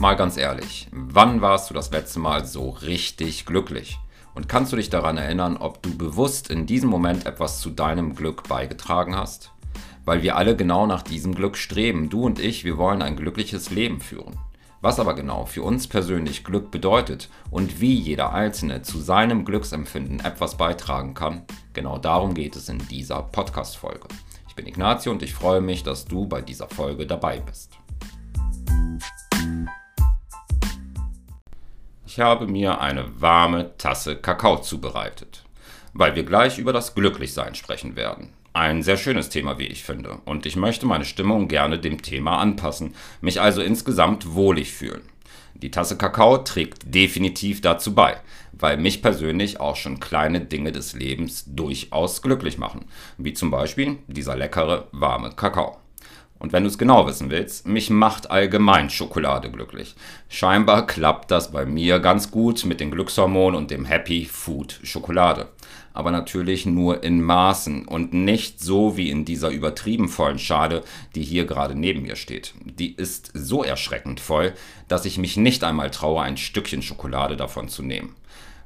Mal ganz ehrlich, wann warst du das letzte Mal so richtig glücklich? Und kannst du dich daran erinnern, ob du bewusst in diesem Moment etwas zu deinem Glück beigetragen hast? Weil wir alle genau nach diesem Glück streben. Du und ich, wir wollen ein glückliches Leben führen. Was aber genau für uns persönlich Glück bedeutet und wie jeder Einzelne zu seinem Glücksempfinden etwas beitragen kann, genau darum geht es in dieser Podcast-Folge. Ich bin Ignazio und ich freue mich, dass du bei dieser Folge dabei bist. Ich habe mir eine warme Tasse Kakao zubereitet, weil wir gleich über das Glücklichsein sprechen werden. Ein sehr schönes Thema, wie ich finde, und ich möchte meine Stimmung gerne dem Thema anpassen, mich also insgesamt wohlig fühlen. Die Tasse Kakao trägt definitiv dazu bei, weil mich persönlich auch schon kleine Dinge des Lebens durchaus glücklich machen, wie zum Beispiel dieser leckere, warme Kakao. Und wenn du es genau wissen willst, mich macht allgemein Schokolade glücklich. Scheinbar klappt das bei mir ganz gut mit den Glückshormonen und dem Happy Food Schokolade. Aber natürlich nur in Maßen und nicht so wie in dieser übertrieben vollen Schale, die hier gerade neben mir steht. Die ist so erschreckend voll, dass ich mich nicht einmal traue, ein Stückchen Schokolade davon zu nehmen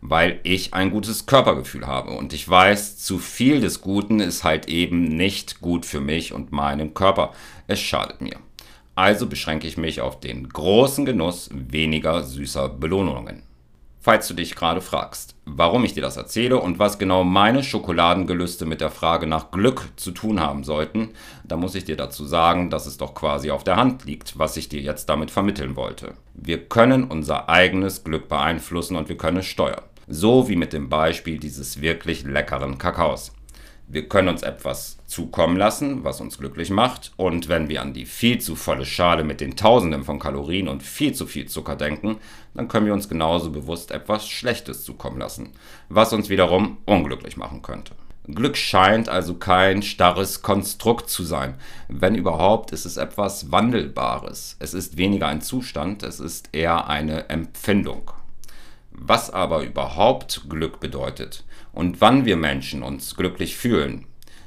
weil ich ein gutes Körpergefühl habe. Und ich weiß, zu viel des Guten ist halt eben nicht gut für mich und meinen Körper. Es schadet mir. Also beschränke ich mich auf den großen Genuss weniger süßer Belohnungen. Falls du dich gerade fragst, warum ich dir das erzähle und was genau meine Schokoladengelüste mit der Frage nach Glück zu tun haben sollten, dann muss ich dir dazu sagen, dass es doch quasi auf der Hand liegt, was ich dir jetzt damit vermitteln wollte. Wir können unser eigenes Glück beeinflussen und wir können es steuern. So wie mit dem Beispiel dieses wirklich leckeren Kakaos. Wir können uns etwas zukommen lassen, was uns glücklich macht, und wenn wir an die viel zu volle Schale mit den Tausenden von Kalorien und viel zu viel Zucker denken, dann können wir uns genauso bewusst etwas Schlechtes zukommen lassen, was uns wiederum unglücklich machen könnte. Glück scheint also kein starres Konstrukt zu sein. Wenn überhaupt, ist es etwas Wandelbares. Es ist weniger ein Zustand, es ist eher eine Empfindung. Was aber überhaupt Glück bedeutet und wann wir Menschen uns glücklich fühlen,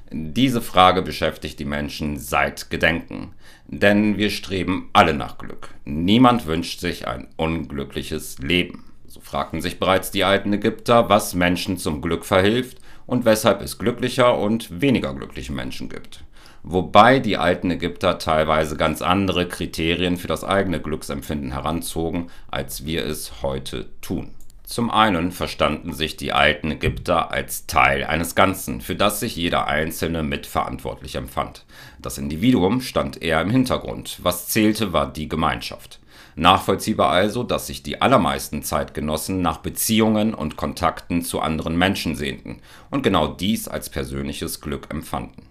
diese Frage beschäftigt die Menschen seit Gedenken. Denn wir streben alle nach Glück. Niemand wünscht sich ein unglückliches Leben. So fragten sich bereits die alten Ägypter, was Menschen zum Glück verhilft und weshalb es glücklicher und weniger glückliche Menschen gibt. Wobei die alten Ägypter teilweise ganz andere Kriterien für das eigene Glücksempfinden heranzogen, als wir es heute tun. Zum einen verstanden sich die alten Ägypter als Teil eines Ganzen, für das sich jeder Einzelne mitverantwortlich empfand. Das Individuum stand eher im Hintergrund, was zählte war die Gemeinschaft. Nachvollziehbar also, dass sich die allermeisten Zeitgenossen nach Beziehungen und Kontakten zu anderen Menschen sehnten und genau dies als persönliches Glück empfanden.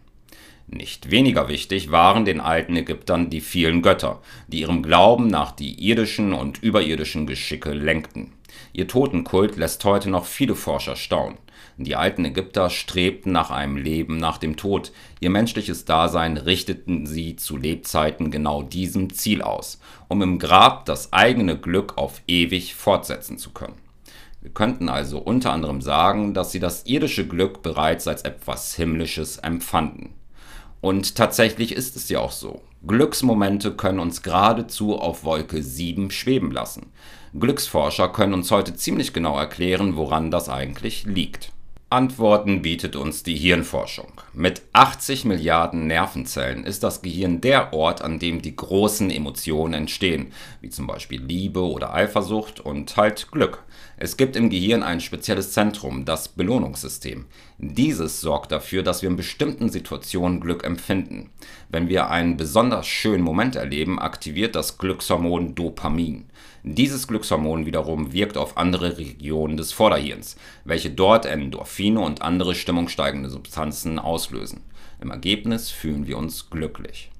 Nicht weniger wichtig waren den alten Ägyptern die vielen Götter, die ihrem Glauben nach die irdischen und überirdischen Geschicke lenkten. Ihr Totenkult lässt heute noch viele Forscher staunen. Die alten Ägypter strebten nach einem Leben nach dem Tod. Ihr menschliches Dasein richteten sie zu Lebzeiten genau diesem Ziel aus, um im Grab das eigene Glück auf ewig fortsetzen zu können. Wir könnten also unter anderem sagen, dass sie das irdische Glück bereits als etwas Himmlisches empfanden. Und tatsächlich ist es ja auch so. Glücksmomente können uns geradezu auf Wolke 7 schweben lassen. Glücksforscher können uns heute ziemlich genau erklären, woran das eigentlich liegt. Antworten bietet uns die Hirnforschung. Mit 80 Milliarden Nervenzellen ist das Gehirn der Ort, an dem die großen Emotionen entstehen, wie zum Beispiel Liebe oder Eifersucht und halt Glück. Es gibt im Gehirn ein spezielles Zentrum, das Belohnungssystem. Dieses sorgt dafür, dass wir in bestimmten Situationen Glück empfinden. Wenn wir einen besonders schönen Moment erleben, aktiviert das Glückshormon Dopamin. Dieses Glückshormon wiederum wirkt auf andere Regionen des Vorderhirns, welche dort Endorphine und andere stimmungssteigende Substanzen auslösen. Im Ergebnis fühlen wir uns glücklich.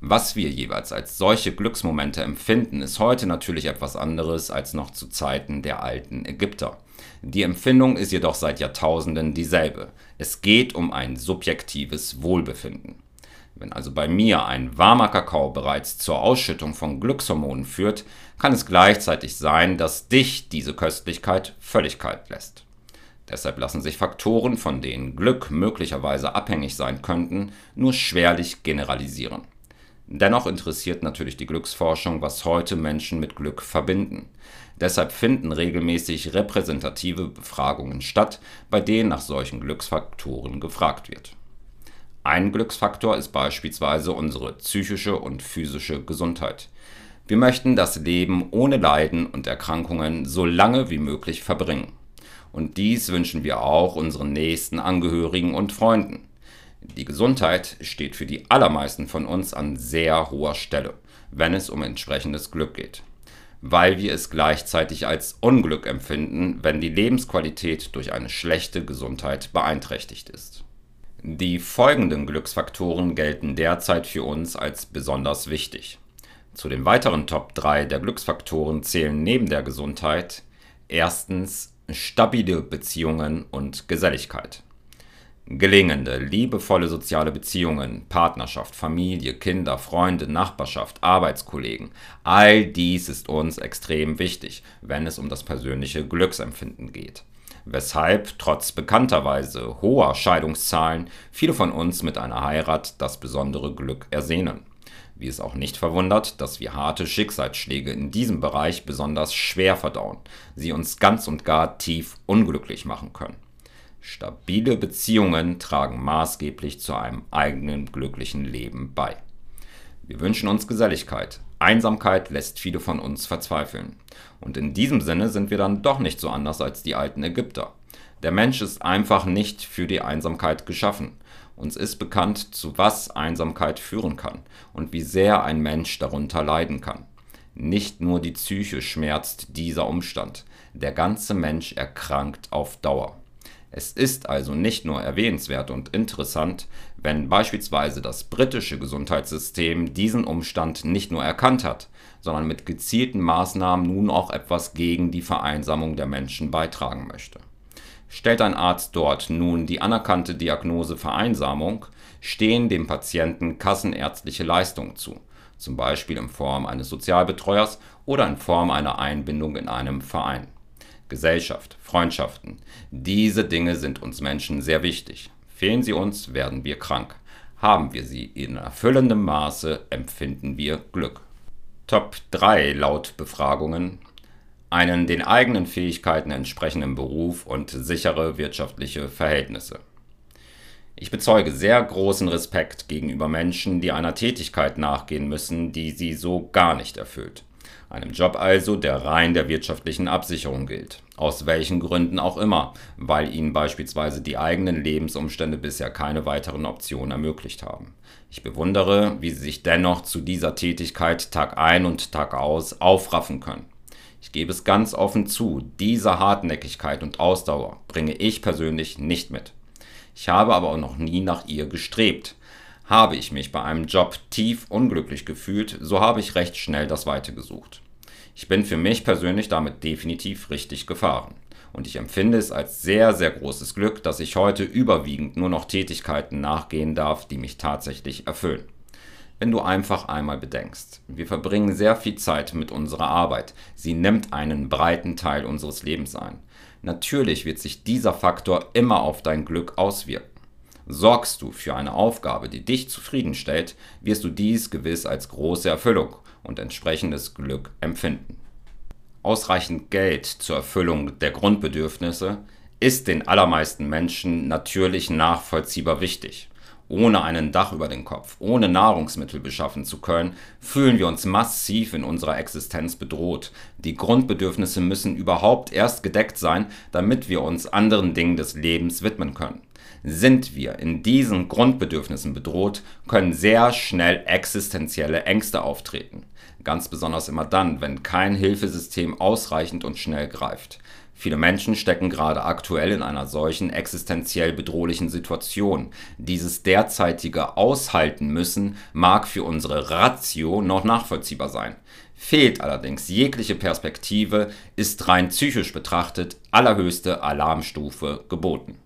Was wir jeweils als solche Glücksmomente empfinden, ist heute natürlich etwas anderes als noch zu Zeiten der alten Ägypter. Die Empfindung ist jedoch seit Jahrtausenden dieselbe. Es geht um ein subjektives Wohlbefinden. Wenn also bei mir ein warmer Kakao bereits zur Ausschüttung von Glückshormonen führt, kann es gleichzeitig sein, dass dich diese Köstlichkeit völlig kalt lässt. Deshalb lassen sich Faktoren, von denen Glück möglicherweise abhängig sein könnten, nur schwerlich generalisieren. Dennoch interessiert natürlich die Glücksforschung, was heute Menschen mit Glück verbinden. Deshalb finden regelmäßig repräsentative Befragungen statt, bei denen nach solchen Glücksfaktoren gefragt wird. Ein Glücksfaktor ist beispielsweise unsere psychische und physische Gesundheit. Wir möchten das Leben ohne Leiden und Erkrankungen so lange wie möglich verbringen. Und dies wünschen wir auch unseren nächsten Angehörigen und Freunden. Die Gesundheit steht für die allermeisten von uns an sehr hoher Stelle, wenn es um entsprechendes Glück geht, weil wir es gleichzeitig als Unglück empfinden, wenn die Lebensqualität durch eine schlechte Gesundheit beeinträchtigt ist. Die folgenden Glücksfaktoren gelten derzeit für uns als besonders wichtig. Zu den weiteren Top 3 der Glücksfaktoren zählen neben der Gesundheit erstens stabile Beziehungen und Geselligkeit. Gelingende, liebevolle soziale Beziehungen, Partnerschaft, Familie, Kinder, Freunde, Nachbarschaft, Arbeitskollegen, all dies ist uns extrem wichtig, wenn es um das persönliche Glücksempfinden geht. Weshalb trotz bekannterweise hoher Scheidungszahlen viele von uns mit einer Heirat das besondere Glück ersehnen. Wie es auch nicht verwundert, dass wir harte Schicksalsschläge in diesem Bereich besonders schwer verdauen, sie uns ganz und gar tief unglücklich machen können. Stabile Beziehungen tragen maßgeblich zu einem eigenen glücklichen Leben bei. Wir wünschen uns Geselligkeit. Einsamkeit lässt viele von uns verzweifeln. Und in diesem Sinne sind wir dann doch nicht so anders als die alten Ägypter. Der Mensch ist einfach nicht für die Einsamkeit geschaffen. Uns ist bekannt, zu was Einsamkeit führen kann und wie sehr ein Mensch darunter leiden kann. Nicht nur die Psyche schmerzt dieser Umstand, der ganze Mensch erkrankt auf Dauer. Es ist also nicht nur erwähnenswert und interessant, wenn beispielsweise das britische Gesundheitssystem diesen Umstand nicht nur erkannt hat, sondern mit gezielten Maßnahmen nun auch etwas gegen die Vereinsamung der Menschen beitragen möchte. Stellt ein Arzt dort nun die anerkannte Diagnose Vereinsamung, stehen dem Patienten kassenärztliche Leistungen zu, zum Beispiel in Form eines Sozialbetreuers oder in Form einer Einbindung in einem Verein. Gesellschaft, Freundschaften. Diese Dinge sind uns Menschen sehr wichtig. Fehlen sie uns, werden wir krank. Haben wir sie in erfüllendem Maße, empfinden wir Glück. Top 3 laut Befragungen. Einen den eigenen Fähigkeiten entsprechenden Beruf und sichere wirtschaftliche Verhältnisse. Ich bezeuge sehr großen Respekt gegenüber Menschen, die einer Tätigkeit nachgehen müssen, die sie so gar nicht erfüllt. Einem Job also, der rein der wirtschaftlichen Absicherung gilt. Aus welchen Gründen auch immer, weil ihnen beispielsweise die eigenen Lebensumstände bisher keine weiteren Optionen ermöglicht haben. Ich bewundere, wie sie sich dennoch zu dieser Tätigkeit Tag ein und Tag aus aufraffen können. Ich gebe es ganz offen zu, diese Hartnäckigkeit und Ausdauer bringe ich persönlich nicht mit. Ich habe aber auch noch nie nach ihr gestrebt. Habe ich mich bei einem Job tief unglücklich gefühlt, so habe ich recht schnell das Weite gesucht. Ich bin für mich persönlich damit definitiv richtig gefahren. Und ich empfinde es als sehr, sehr großes Glück, dass ich heute überwiegend nur noch Tätigkeiten nachgehen darf, die mich tatsächlich erfüllen. Wenn du einfach einmal bedenkst, wir verbringen sehr viel Zeit mit unserer Arbeit, sie nimmt einen breiten Teil unseres Lebens ein. Natürlich wird sich dieser Faktor immer auf dein Glück auswirken. Sorgst du für eine Aufgabe, die dich zufriedenstellt, wirst du dies gewiss als große Erfüllung und entsprechendes Glück empfinden. Ausreichend Geld zur Erfüllung der Grundbedürfnisse ist den allermeisten Menschen natürlich nachvollziehbar wichtig. Ohne einen Dach über den Kopf, ohne Nahrungsmittel beschaffen zu können, fühlen wir uns massiv in unserer Existenz bedroht. Die Grundbedürfnisse müssen überhaupt erst gedeckt sein, damit wir uns anderen Dingen des Lebens widmen können. Sind wir in diesen Grundbedürfnissen bedroht, können sehr schnell existenzielle Ängste auftreten. Ganz besonders immer dann, wenn kein Hilfesystem ausreichend und schnell greift. Viele Menschen stecken gerade aktuell in einer solchen existenziell bedrohlichen Situation. Dieses derzeitige Aushalten müssen mag für unsere Ratio noch nachvollziehbar sein. Fehlt allerdings jegliche Perspektive, ist rein psychisch betrachtet allerhöchste Alarmstufe geboten.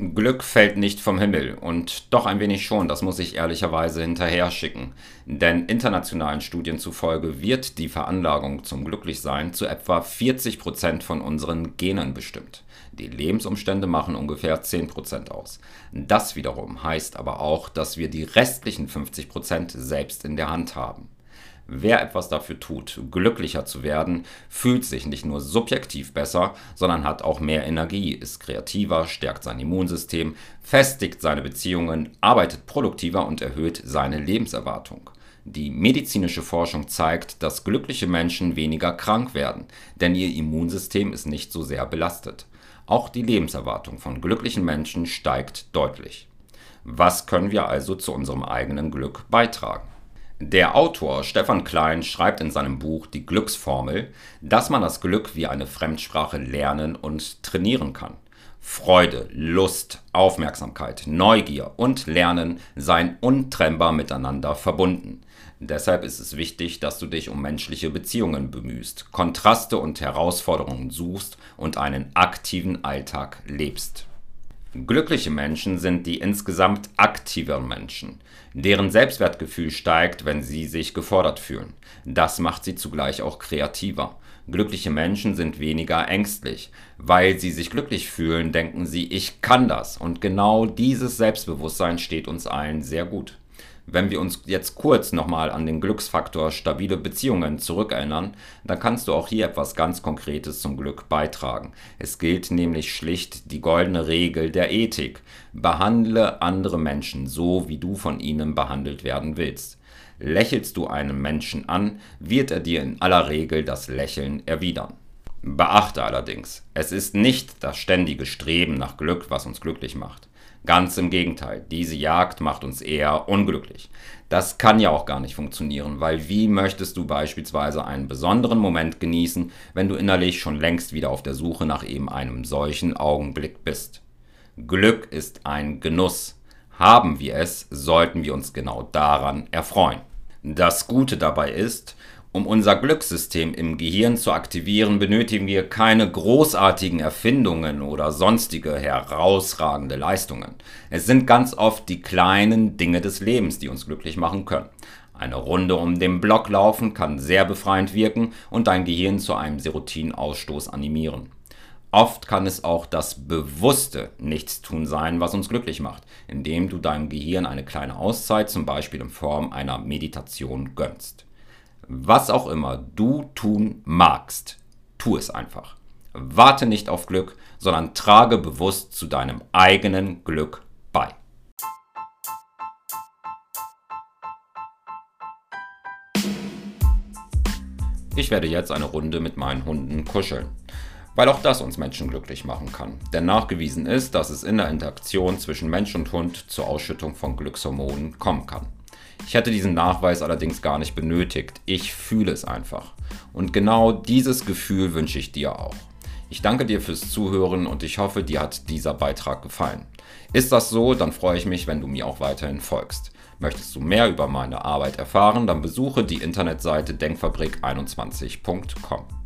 Glück fällt nicht vom Himmel und doch ein wenig schon, das muss ich ehrlicherweise hinterher schicken. Denn internationalen Studien zufolge wird die Veranlagung zum Glücklichsein zu etwa 40% von unseren Genen bestimmt. Die Lebensumstände machen ungefähr 10% aus. Das wiederum heißt aber auch, dass wir die restlichen 50% selbst in der Hand haben. Wer etwas dafür tut, glücklicher zu werden, fühlt sich nicht nur subjektiv besser, sondern hat auch mehr Energie, ist kreativer, stärkt sein Immunsystem, festigt seine Beziehungen, arbeitet produktiver und erhöht seine Lebenserwartung. Die medizinische Forschung zeigt, dass glückliche Menschen weniger krank werden, denn ihr Immunsystem ist nicht so sehr belastet. Auch die Lebenserwartung von glücklichen Menschen steigt deutlich. Was können wir also zu unserem eigenen Glück beitragen? Der Autor Stefan Klein schreibt in seinem Buch Die Glücksformel, dass man das Glück wie eine Fremdsprache lernen und trainieren kann. Freude, Lust, Aufmerksamkeit, Neugier und Lernen seien untrennbar miteinander verbunden. Deshalb ist es wichtig, dass du dich um menschliche Beziehungen bemühst, Kontraste und Herausforderungen suchst und einen aktiven Alltag lebst. Glückliche Menschen sind die insgesamt aktiveren Menschen, deren Selbstwertgefühl steigt, wenn sie sich gefordert fühlen. Das macht sie zugleich auch kreativer. Glückliche Menschen sind weniger ängstlich. Weil sie sich glücklich fühlen, denken sie, ich kann das. Und genau dieses Selbstbewusstsein steht uns allen sehr gut. Wenn wir uns jetzt kurz nochmal an den Glücksfaktor stabile Beziehungen zurückerinnern, dann kannst du auch hier etwas ganz Konkretes zum Glück beitragen. Es gilt nämlich schlicht die goldene Regel der Ethik. Behandle andere Menschen so, wie du von ihnen behandelt werden willst. Lächelst du einen Menschen an, wird er dir in aller Regel das Lächeln erwidern. Beachte allerdings, es ist nicht das ständige Streben nach Glück, was uns glücklich macht. Ganz im Gegenteil, diese Jagd macht uns eher unglücklich. Das kann ja auch gar nicht funktionieren, weil wie möchtest du beispielsweise einen besonderen Moment genießen, wenn du innerlich schon längst wieder auf der Suche nach eben einem solchen Augenblick bist? Glück ist ein Genuss. Haben wir es, sollten wir uns genau daran erfreuen. Das Gute dabei ist, um unser Glückssystem im Gehirn zu aktivieren, benötigen wir keine großartigen Erfindungen oder sonstige herausragende Leistungen. Es sind ganz oft die kleinen Dinge des Lebens, die uns glücklich machen können. Eine Runde um den Block laufen kann sehr befreiend wirken und dein Gehirn zu einem Serotinausstoß animieren. Oft kann es auch das bewusste Nichtstun sein, was uns glücklich macht, indem du deinem Gehirn eine kleine Auszeit, zum Beispiel in Form einer Meditation, gönnst. Was auch immer du tun magst, tu es einfach. Warte nicht auf Glück, sondern trage bewusst zu deinem eigenen Glück bei. Ich werde jetzt eine Runde mit meinen Hunden kuscheln, weil auch das uns Menschen glücklich machen kann. Denn nachgewiesen ist, dass es in der Interaktion zwischen Mensch und Hund zur Ausschüttung von Glückshormonen kommen kann. Ich hätte diesen Nachweis allerdings gar nicht benötigt. Ich fühle es einfach. Und genau dieses Gefühl wünsche ich dir auch. Ich danke dir fürs Zuhören und ich hoffe, dir hat dieser Beitrag gefallen. Ist das so, dann freue ich mich, wenn du mir auch weiterhin folgst. Möchtest du mehr über meine Arbeit erfahren, dann besuche die Internetseite denkfabrik21.com.